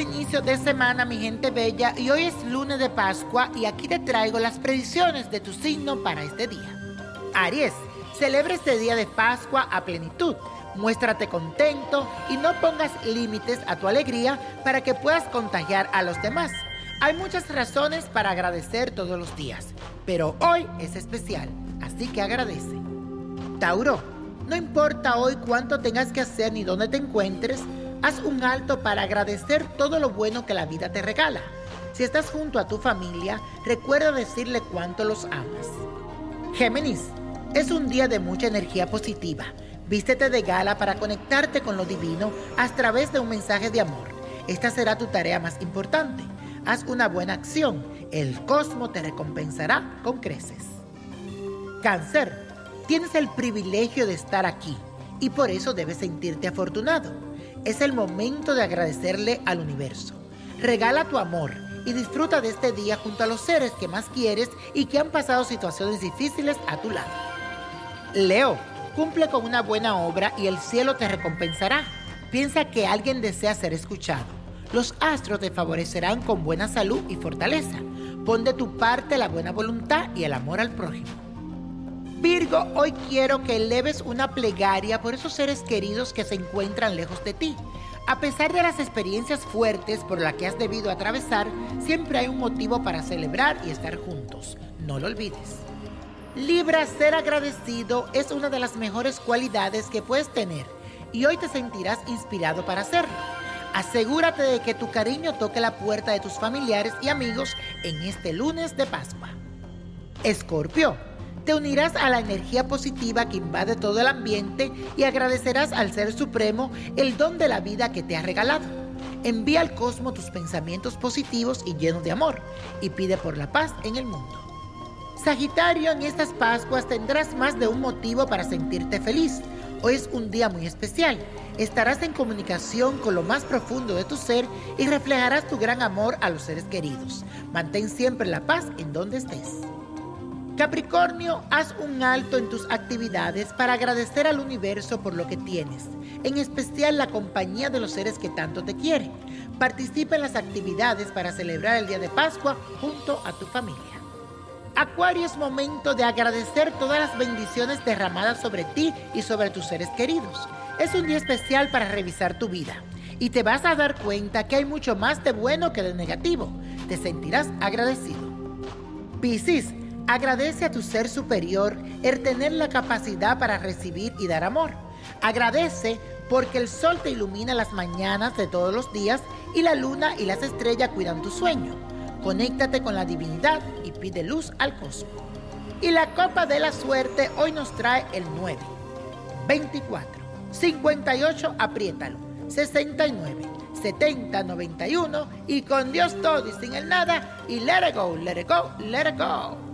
inicio de semana, mi gente bella, y hoy es lunes de Pascua y aquí te traigo las predicciones de tu signo para este día. Aries, celebra este día de Pascua a plenitud. Muéstrate contento y no pongas límites a tu alegría para que puedas contagiar a los demás. Hay muchas razones para agradecer todos los días, pero hoy es especial, así que agradece. Tauro, no importa hoy cuánto tengas que hacer ni dónde te encuentres, haz un alto para agradecer todo lo bueno que la vida te regala. Si estás junto a tu familia, recuerda decirle cuánto los amas. Géminis, es un día de mucha energía positiva. Vístete de gala para conectarte con lo divino a través de un mensaje de amor. Esta será tu tarea más importante. Haz una buena acción. El cosmos te recompensará con creces. Cáncer, tienes el privilegio de estar aquí y por eso debes sentirte afortunado. Es el momento de agradecerle al universo. Regala tu amor y disfruta de este día junto a los seres que más quieres y que han pasado situaciones difíciles a tu lado. Leo, cumple con una buena obra y el cielo te recompensará. Piensa que alguien desea ser escuchado. Los astros te favorecerán con buena salud y fortaleza. Pon de tu parte la buena voluntad y el amor al prójimo. Virgo, hoy quiero que eleves una plegaria por esos seres queridos que se encuentran lejos de ti. A pesar de las experiencias fuertes por las que has debido atravesar, siempre hay un motivo para celebrar y estar juntos. No lo olvides. Libra, ser agradecido es una de las mejores cualidades que puedes tener y hoy te sentirás inspirado para hacerlo. Asegúrate de que tu cariño toque la puerta de tus familiares y amigos en este lunes de Pascua. Escorpio, te unirás a la energía positiva que invade todo el ambiente y agradecerás al Ser Supremo el don de la vida que te ha regalado. Envía al cosmos tus pensamientos positivos y llenos de amor y pide por la paz en el mundo. Sagitario, en estas Pascuas tendrás más de un motivo para sentirte feliz. Hoy es un día muy especial. Estarás en comunicación con lo más profundo de tu ser y reflejarás tu gran amor a los seres queridos. Mantén siempre la paz en donde estés. Capricornio, haz un alto en tus actividades para agradecer al universo por lo que tienes, en especial la compañía de los seres que tanto te quieren. Participa en las actividades para celebrar el día de Pascua junto a tu familia. Acuario es momento de agradecer todas las bendiciones derramadas sobre ti y sobre tus seres queridos. Es un día especial para revisar tu vida y te vas a dar cuenta que hay mucho más de bueno que de negativo. Te sentirás agradecido. Piscis, agradece a tu ser superior el tener la capacidad para recibir y dar amor. Agradece porque el sol te ilumina las mañanas de todos los días y la luna y las estrellas cuidan tu sueño. Conéctate con la divinidad y pide luz al cosmos. Y la copa de la suerte hoy nos trae el 9, 24, 58, apriétalo, 69, 70, 91 y con Dios todo y sin el nada y let it go, let it go, let it go.